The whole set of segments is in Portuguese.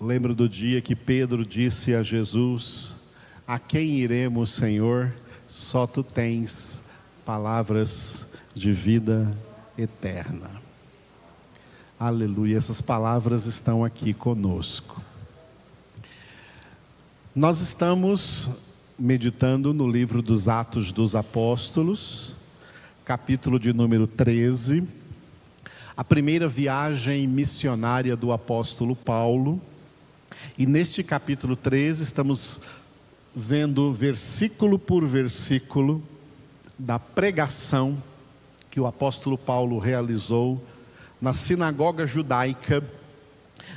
Lembro do dia que Pedro disse a Jesus: A quem iremos, Senhor? Só tu tens palavras de vida eterna. Aleluia, essas palavras estão aqui conosco. Nós estamos meditando no livro dos Atos dos Apóstolos, capítulo de número 13, a primeira viagem missionária do apóstolo Paulo. E neste capítulo 13 estamos vendo versículo por versículo da pregação que o apóstolo Paulo realizou na sinagoga judaica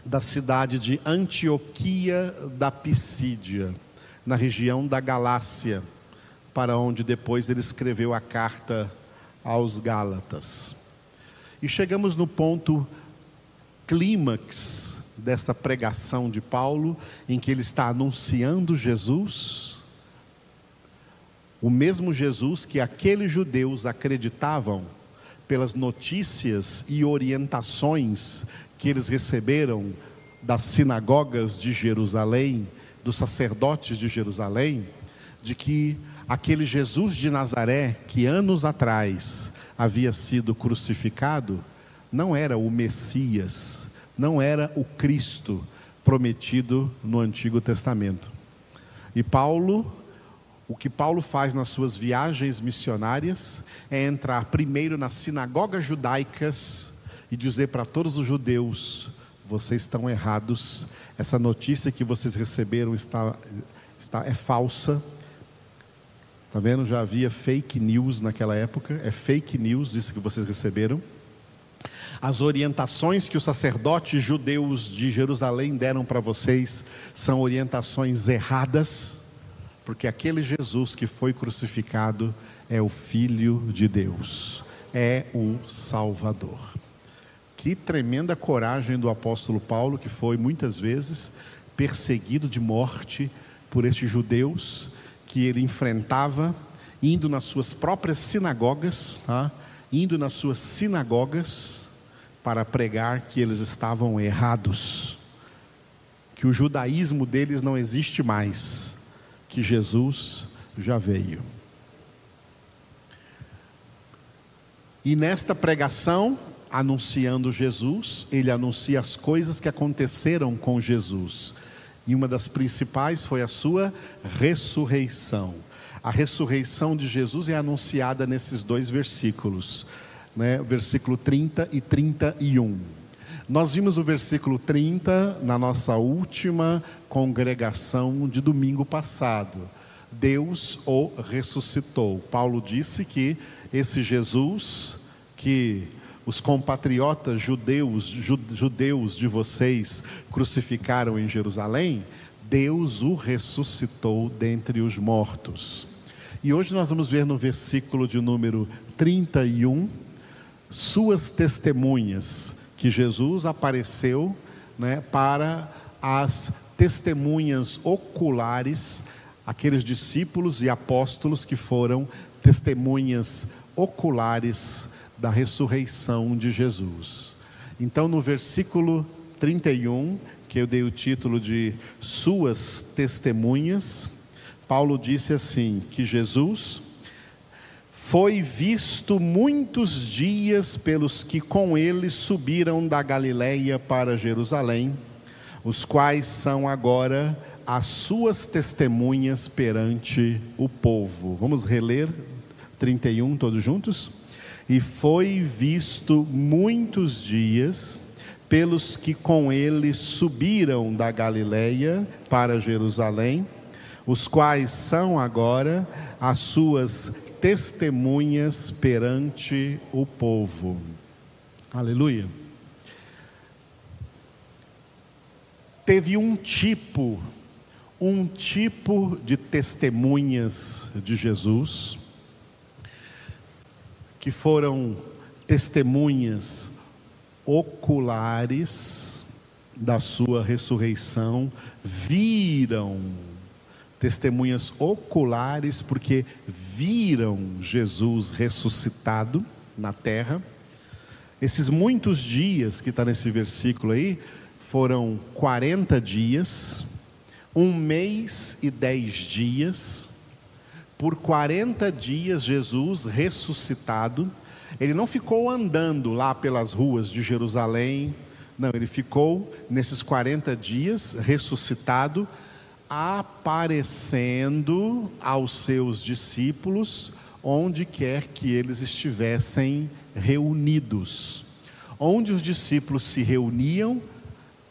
da cidade de Antioquia da Pisídia, na região da Galácia, para onde depois ele escreveu a carta aos Gálatas. E chegamos no ponto clímax desta pregação de Paulo, em que ele está anunciando Jesus, o mesmo Jesus que aqueles judeus acreditavam pelas notícias e orientações que eles receberam das sinagogas de Jerusalém, dos sacerdotes de Jerusalém, de que aquele Jesus de Nazaré, que anos atrás havia sido crucificado, não era o Messias, não era o Cristo prometido no Antigo Testamento. E Paulo, o que Paulo faz nas suas viagens missionárias é entrar primeiro nas sinagogas judaicas e dizer para todos os judeus: vocês estão errados, essa notícia que vocês receberam está, está é falsa. Está vendo? Já havia fake news naquela época, é fake news isso que vocês receberam. As orientações que os sacerdotes judeus de Jerusalém deram para vocês são orientações erradas, porque aquele Jesus que foi crucificado é o Filho de Deus, é o Salvador. Que tremenda coragem do apóstolo Paulo, que foi muitas vezes perseguido de morte por estes judeus que ele enfrentava, indo nas suas próprias sinagogas, tá? Indo nas suas sinagogas, para pregar que eles estavam errados, que o judaísmo deles não existe mais, que Jesus já veio. E nesta pregação, anunciando Jesus, ele anuncia as coisas que aconteceram com Jesus. E uma das principais foi a sua ressurreição. A ressurreição de Jesus é anunciada nesses dois versículos né, versículo 30 e 31. Nós vimos o versículo 30 na nossa última congregação de domingo passado. Deus o ressuscitou. Paulo disse que esse Jesus que os compatriotas judeus, judeus de vocês crucificaram em Jerusalém, Deus o ressuscitou dentre os mortos. E hoje nós vamos ver no versículo de número 31 suas testemunhas, que Jesus apareceu né, para as testemunhas oculares, aqueles discípulos e apóstolos que foram testemunhas oculares da ressurreição de Jesus. Então, no versículo 31, que eu dei o título de Suas Testemunhas, Paulo disse assim: que Jesus foi visto muitos dias pelos que com ele subiram da Galiléia para Jerusalém, os quais são agora as suas testemunhas perante o povo. Vamos reler 31 todos juntos? E foi visto muitos dias pelos que com ele subiram da Galiléia para Jerusalém, os quais são agora as suas testemunhas perante o povo. Aleluia. Teve um tipo, um tipo de testemunhas de Jesus, que foram testemunhas oculares da sua ressurreição, viram testemunhas oculares, porque viram Jesus ressuscitado na terra. Esses muitos dias que está nesse versículo aí, foram 40 dias, um mês e dez dias. Por 40 dias, Jesus ressuscitado, ele não ficou andando lá pelas ruas de Jerusalém, não, ele ficou nesses 40 dias ressuscitado, aparecendo aos seus discípulos onde quer que eles estivessem reunidos. Onde os discípulos se reuniam,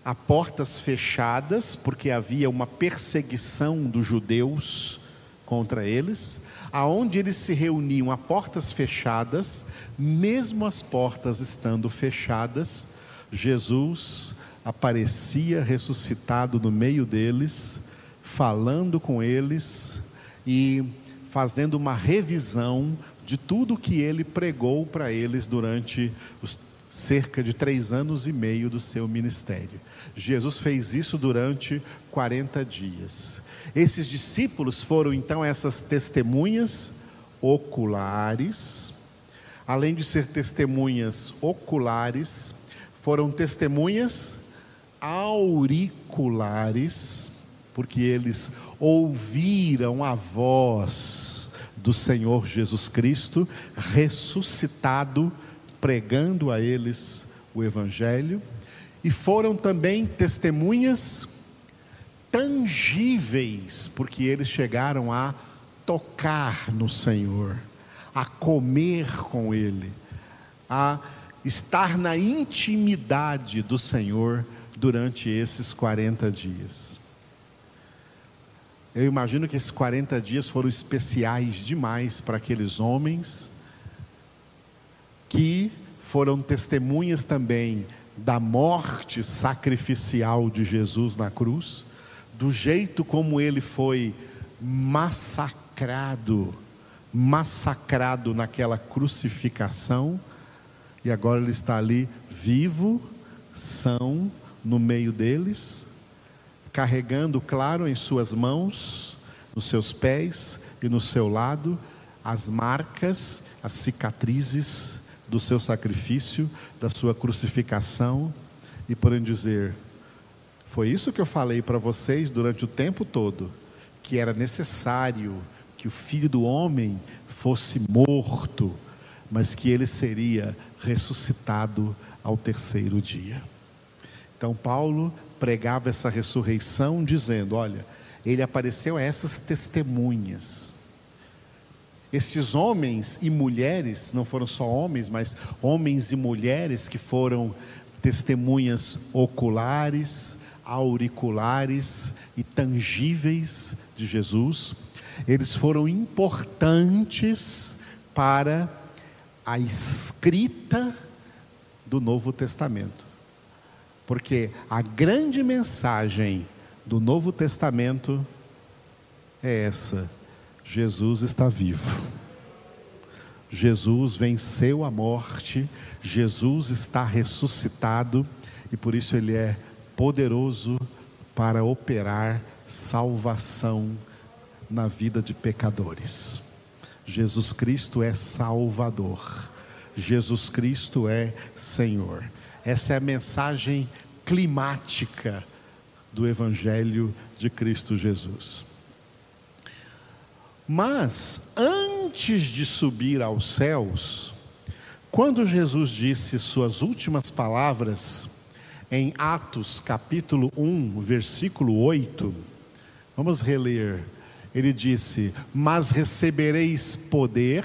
a portas fechadas, porque havia uma perseguição dos judeus contra eles, aonde eles se reuniam a portas fechadas, mesmo as portas estando fechadas, Jesus aparecia ressuscitado no meio deles, falando com eles e fazendo uma revisão de tudo que ele pregou para eles durante os cerca de três anos e meio do seu ministério. Jesus fez isso durante 40 dias. Esses discípulos foram então essas testemunhas oculares, além de ser testemunhas oculares, foram testemunhas auriculares, porque eles ouviram a voz do Senhor Jesus Cristo ressuscitado pregando a eles o Evangelho, e foram também testemunhas tangíveis, porque eles chegaram a tocar no Senhor, a comer com Ele, a estar na intimidade do Senhor durante esses 40 dias. Eu imagino que esses 40 dias foram especiais demais para aqueles homens que foram testemunhas também da morte sacrificial de Jesus na cruz, do jeito como ele foi massacrado, massacrado naquela crucificação, e agora ele está ali vivo, são, no meio deles, carregando, claro, em suas mãos, nos seus pés e no seu lado, as marcas, as cicatrizes do seu sacrifício, da sua crucificação, e podem dizer: foi isso que eu falei para vocês durante o tempo todo, que era necessário que o filho do homem fosse morto, mas que ele seria ressuscitado ao terceiro dia. Então, Paulo pregava essa ressurreição, dizendo: olha, ele apareceu a essas testemunhas esses homens e mulheres, não foram só homens, mas homens e mulheres que foram testemunhas oculares, auriculares e tangíveis de Jesus, eles foram importantes para a escrita do Novo Testamento. Porque a grande mensagem do Novo Testamento é essa: Jesus está vivo. Jesus venceu a morte, Jesus está ressuscitado e por isso ele é poderoso para operar salvação na vida de pecadores. Jesus Cristo é Salvador, Jesus Cristo é Senhor. Essa é a mensagem climática do Evangelho de Cristo Jesus. Mas antes de subir aos céus, quando Jesus disse suas últimas palavras em Atos capítulo 1, versículo 8, vamos reler. Ele disse: Mas recebereis poder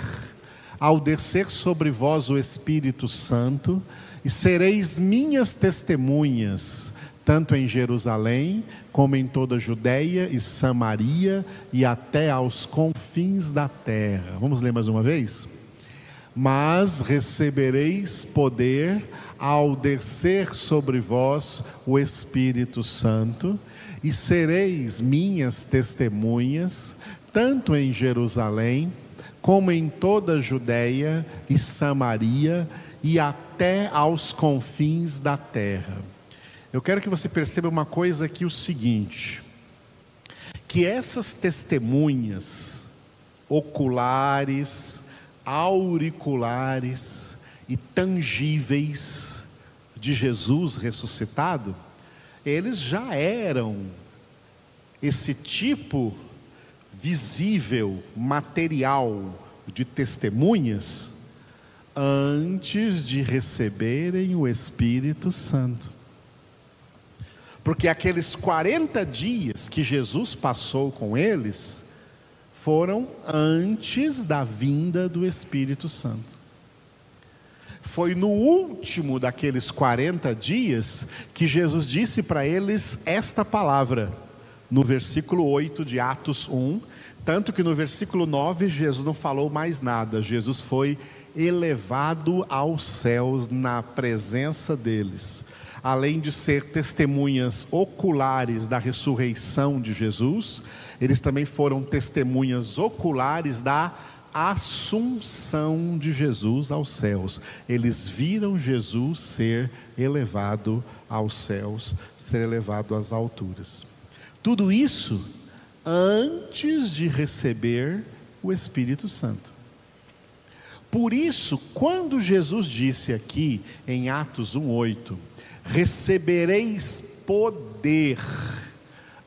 ao descer sobre vós o Espírito Santo, e sereis minhas testemunhas tanto em Jerusalém, como em toda a Judéia e Samaria e até aos confins da terra. Vamos ler mais uma vez? Mas recebereis poder ao descer sobre vós o Espírito Santo, e sereis minhas testemunhas, tanto em Jerusalém, como em toda a Judéia e Samaria e até aos confins da terra. Eu quero que você perceba uma coisa aqui: o seguinte, que essas testemunhas oculares, auriculares e tangíveis de Jesus ressuscitado eles já eram esse tipo visível, material de testemunhas antes de receberem o Espírito Santo. Porque aqueles 40 dias que Jesus passou com eles foram antes da vinda do Espírito Santo. Foi no último daqueles 40 dias que Jesus disse para eles esta palavra, no versículo 8 de Atos 1, tanto que no versículo 9 Jesus não falou mais nada, Jesus foi elevado aos céus na presença deles. Além de ser testemunhas oculares da ressurreição de Jesus, eles também foram testemunhas oculares da assunção de Jesus aos céus. Eles viram Jesus ser elevado aos céus, ser elevado às alturas. Tudo isso antes de receber o Espírito Santo. Por isso, quando Jesus disse aqui em Atos 1:8, recebereis poder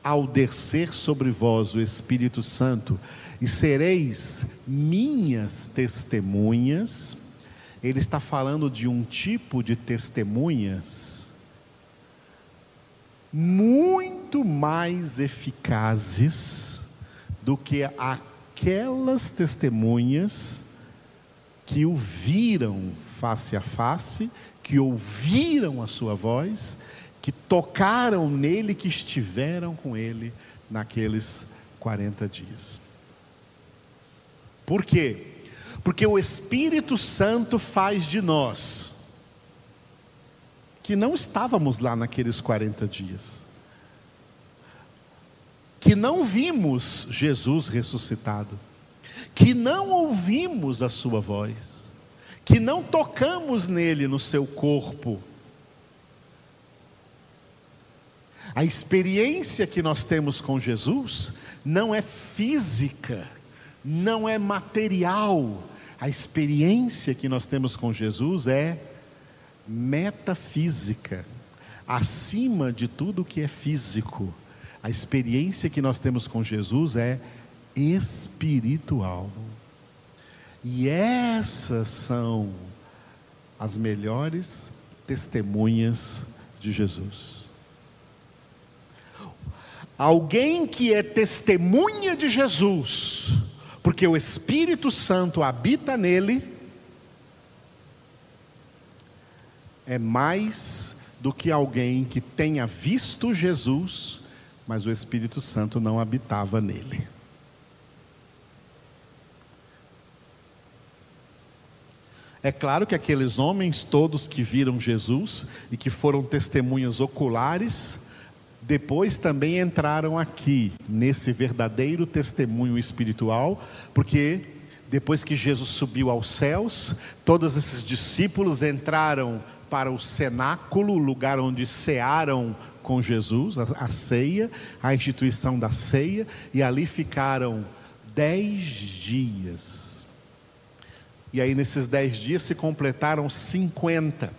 ao descer sobre vós o Espírito Santo, e sereis minhas testemunhas. Ele está falando de um tipo de testemunhas muito mais eficazes do que aquelas testemunhas que o viram face a face, que ouviram a sua voz, que tocaram nele, que estiveram com ele naqueles 40 dias. Por quê? Porque o Espírito Santo faz de nós, que não estávamos lá naqueles 40 dias, que não vimos Jesus ressuscitado, que não ouvimos a Sua voz, que não tocamos nele no seu corpo, a experiência que nós temos com Jesus não é física, não é material. A experiência que nós temos com Jesus é metafísica, acima de tudo que é físico. A experiência que nós temos com Jesus é espiritual. E essas são as melhores testemunhas de Jesus. Alguém que é testemunha de Jesus, porque o Espírito Santo habita nele, é mais do que alguém que tenha visto Jesus, mas o Espírito Santo não habitava nele. É claro que aqueles homens todos que viram Jesus e que foram testemunhas oculares, depois também entraram aqui, nesse verdadeiro testemunho espiritual, porque depois que Jesus subiu aos céus, todos esses discípulos entraram para o cenáculo, lugar onde cearam com Jesus, a ceia, a instituição da ceia, e ali ficaram dez dias. E aí, nesses dez dias, se completaram cinquenta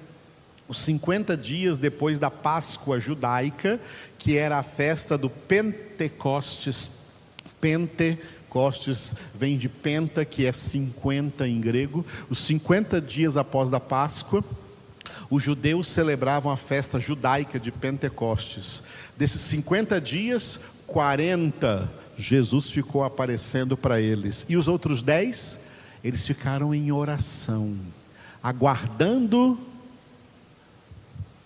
os 50 dias depois da Páscoa judaica, que era a festa do Pentecostes. Pentecostes vem de penta, que é 50 em grego. Os 50 dias após a Páscoa, os judeus celebravam a festa judaica de Pentecostes. Desses 50 dias, 40 Jesus ficou aparecendo para eles. E os outros 10, eles ficaram em oração, aguardando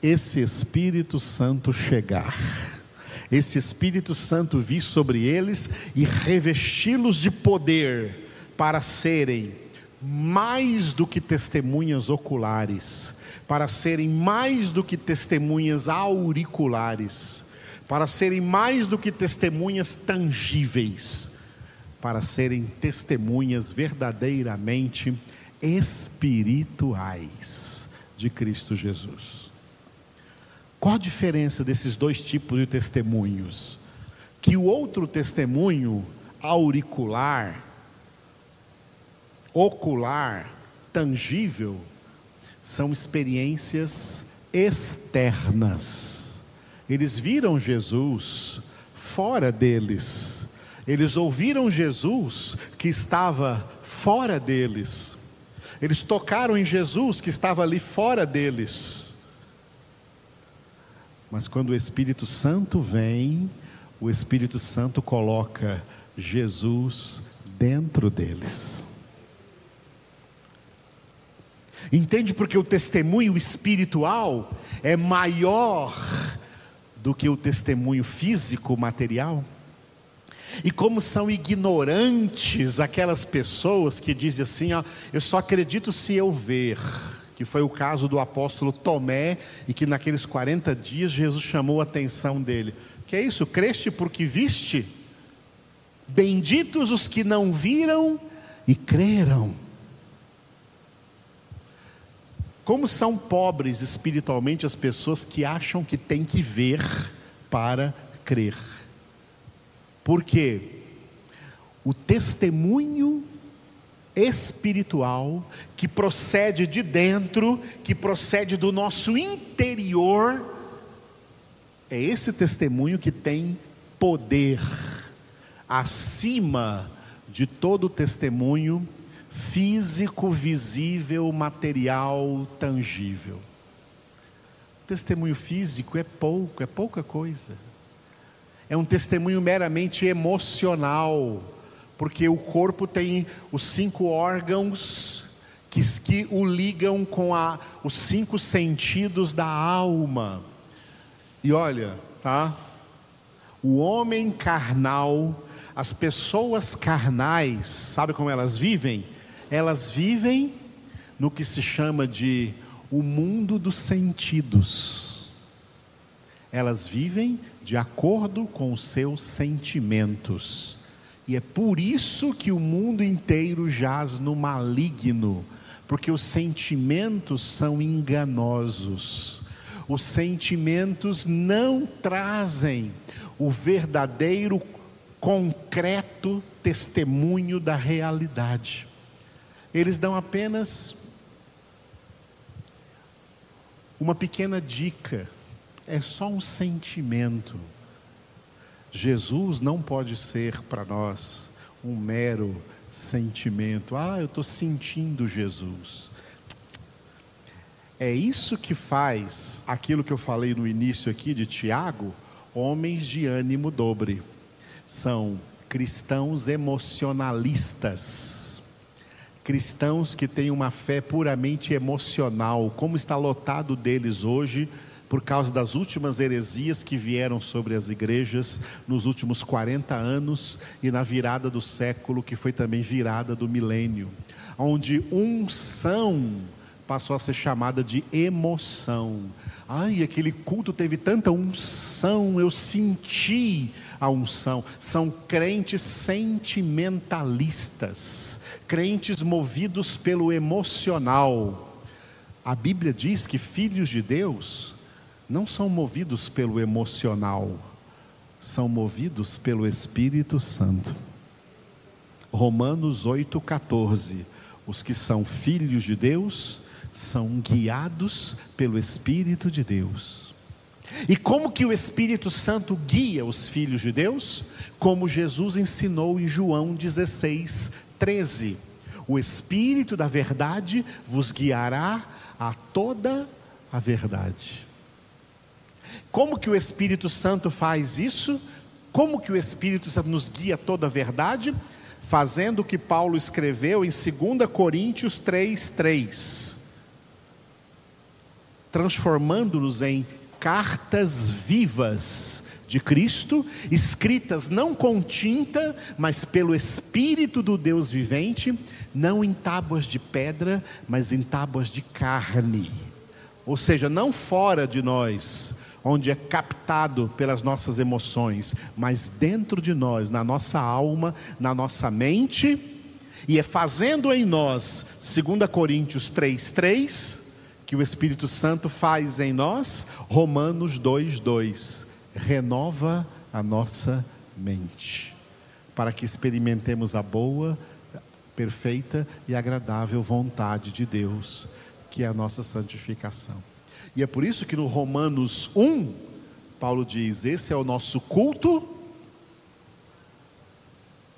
esse Espírito Santo chegar, esse Espírito Santo vir sobre eles e revesti-los de poder para serem mais do que testemunhas oculares, para serem mais do que testemunhas auriculares, para serem mais do que testemunhas tangíveis, para serem testemunhas verdadeiramente espirituais de Cristo Jesus. Qual a diferença desses dois tipos de testemunhos? Que o outro testemunho, auricular, ocular, tangível, são experiências externas. eles viram Jesus fora deles. Eles ouviram Jesus que estava fora deles. Eles tocaram em Jesus que estava ali fora deles. Mas quando o Espírito Santo vem, o Espírito Santo coloca Jesus dentro deles. Entende porque o testemunho espiritual é maior do que o testemunho físico, material? E como são ignorantes aquelas pessoas que dizem assim: ó, eu só acredito se eu ver. Que foi o caso do apóstolo Tomé, e que naqueles 40 dias Jesus chamou a atenção dele. Que é isso? Creste porque viste? Benditos os que não viram e creram. Como são pobres espiritualmente as pessoas que acham que tem que ver para crer. Porque o testemunho espiritual que procede de dentro, que procede do nosso interior, é esse testemunho que tem poder acima de todo testemunho físico, visível, material, tangível. Testemunho físico é pouco, é pouca coisa. É um testemunho meramente emocional, porque o corpo tem os cinco órgãos que, que o ligam com a, os cinco sentidos da alma. E olha, tá? O homem carnal, as pessoas carnais, sabe como elas vivem? elas vivem no que se chama de o mundo dos sentidos. Elas vivem de acordo com os seus sentimentos. E é por isso que o mundo inteiro jaz no maligno, porque os sentimentos são enganosos. Os sentimentos não trazem o verdadeiro, concreto testemunho da realidade. Eles dão apenas uma pequena dica, é só um sentimento. Jesus não pode ser para nós um mero sentimento. Ah, eu estou sentindo Jesus. É isso que faz aquilo que eu falei no início aqui de Tiago, homens de ânimo dobre. São cristãos emocionalistas cristãos que têm uma fé puramente emocional, como está lotado deles hoje por causa das últimas heresias que vieram sobre as igrejas nos últimos 40 anos e na virada do século, que foi também virada do milênio, onde unção passou a ser chamada de emoção. Ai, aquele culto teve tanta unção, eu senti a unção. São crentes sentimentalistas crentes movidos pelo emocional. A Bíblia diz que filhos de Deus não são movidos pelo emocional, são movidos pelo Espírito Santo. Romanos 8,14. Os que são filhos de Deus são guiados pelo Espírito de Deus. E como que o Espírito Santo guia os filhos de Deus? Como Jesus ensinou em João 16, 13. O Espírito da verdade vos guiará a toda a verdade. Como que o Espírito Santo faz isso? Como que o Espírito Santo nos guia toda a verdade? Fazendo o que Paulo escreveu em 2 Coríntios 3:3. Transformando-nos em cartas vivas de Cristo, escritas não com tinta, mas pelo Espírito do Deus vivente, não em tábuas de pedra, mas em tábuas de carne. Ou seja, não fora de nós, onde é captado pelas nossas emoções, mas dentro de nós, na nossa alma, na nossa mente, e é fazendo em nós, 2 Coríntios 3:3, que o Espírito Santo faz em nós, Romanos 2:2 renova a nossa mente, para que experimentemos a boa, perfeita e agradável vontade de Deus, que é a nossa santificação. E é por isso que no Romanos 1, Paulo diz: esse é o nosso culto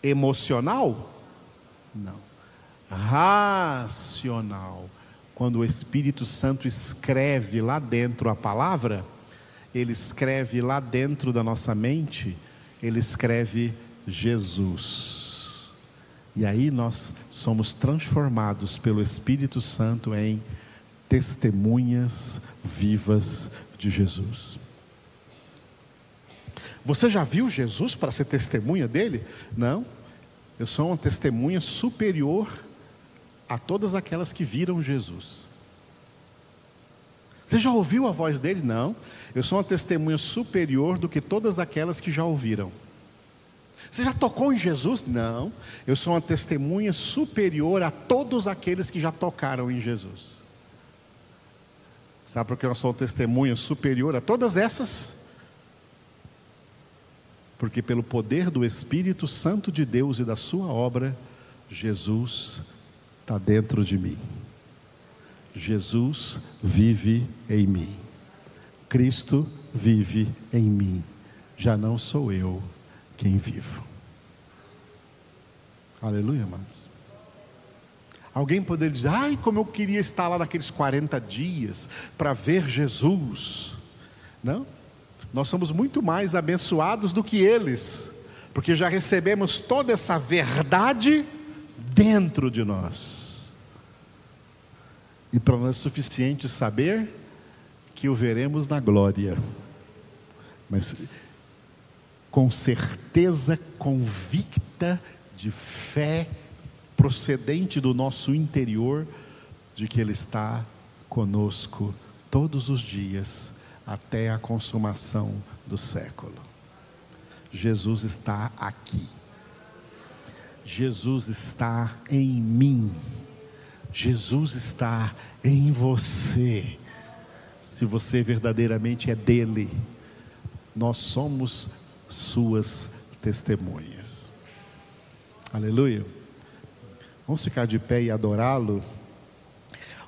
emocional? Não. Racional. Quando o Espírito Santo escreve lá dentro a palavra, ele escreve lá dentro da nossa mente, ele escreve Jesus. E aí nós somos transformados pelo Espírito Santo em testemunhas vivas de Jesus. Você já viu Jesus para ser testemunha dele? Não. Eu sou uma testemunha superior a todas aquelas que viram Jesus. Você já ouviu a voz dele? Não. Eu sou uma testemunha superior do que todas aquelas que já ouviram. Você já tocou em Jesus? Não. Eu sou uma testemunha superior a todos aqueles que já tocaram em Jesus. Sabe por que eu sou uma testemunha superior a todas essas? Porque pelo poder do Espírito Santo de Deus e da Sua obra, Jesus está dentro de mim. Jesus vive em mim. Cristo vive em mim. Já não sou eu quem vivo. Aleluia, amados. Alguém poderia dizer, ai, como eu queria estar lá naqueles 40 dias para ver Jesus. Não, nós somos muito mais abençoados do que eles, porque já recebemos toda essa verdade dentro de nós. E para nós é suficiente saber que o veremos na glória. Mas com certeza convicta de fé procedente do nosso interior de que ele está conosco todos os dias até a consumação do século. Jesus está aqui. Jesus está em mim. Jesus está em você. Se você verdadeiramente é dele, nós somos suas testemunhas. Aleluia. Vamos ficar de pé e adorá-lo.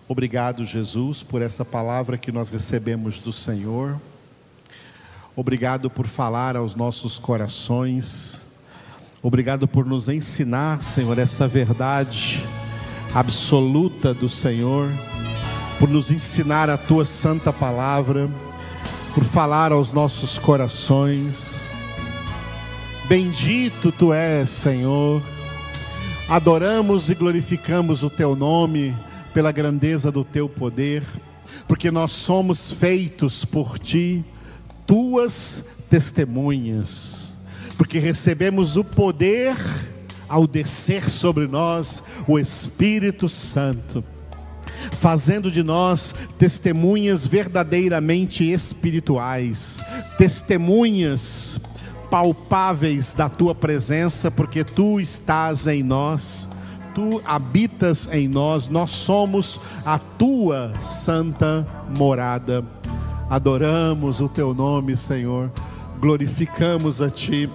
Obrigado, Jesus, por essa palavra que nós recebemos do Senhor. Obrigado por falar aos nossos corações. Obrigado por nos ensinar, Senhor, essa verdade absoluta do Senhor, por nos ensinar a tua santa palavra, por falar aos nossos corações. Bendito tu és, Senhor. Adoramos e glorificamos o teu nome pela grandeza do teu poder, porque nós somos feitos por ti, tuas testemunhas porque recebemos o poder ao descer sobre nós o Espírito Santo, fazendo de nós testemunhas verdadeiramente espirituais, testemunhas palpáveis da tua presença, porque tu estás em nós, tu habitas em nós, nós somos a tua santa morada. Adoramos o teu nome, Senhor, glorificamos a ti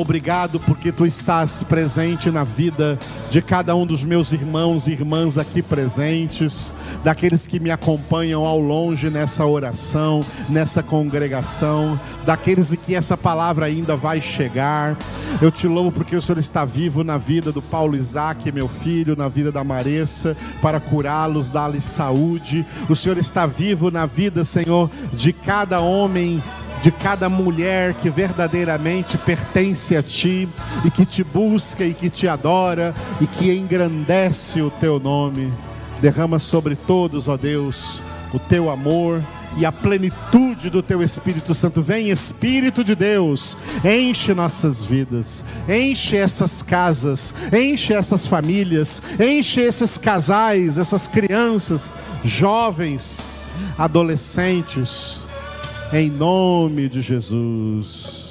Obrigado porque tu estás presente na vida de cada um dos meus irmãos e irmãs aqui presentes, daqueles que me acompanham ao longe nessa oração, nessa congregação, daqueles em que essa palavra ainda vai chegar. Eu te louvo porque o Senhor está vivo na vida do Paulo Isaac, meu filho, na vida da Maressa, para curá-los, dar-lhes saúde. O Senhor está vivo na vida, Senhor, de cada homem de cada mulher que verdadeiramente pertence a Ti e que te busca e que te adora e que engrandece o Teu nome. Derrama sobre todos, ó Deus, o Teu amor e a plenitude do Teu Espírito Santo. Vem, Espírito de Deus, enche nossas vidas, enche essas casas, enche essas famílias, enche esses casais, essas crianças, jovens, adolescentes em nome de Jesus.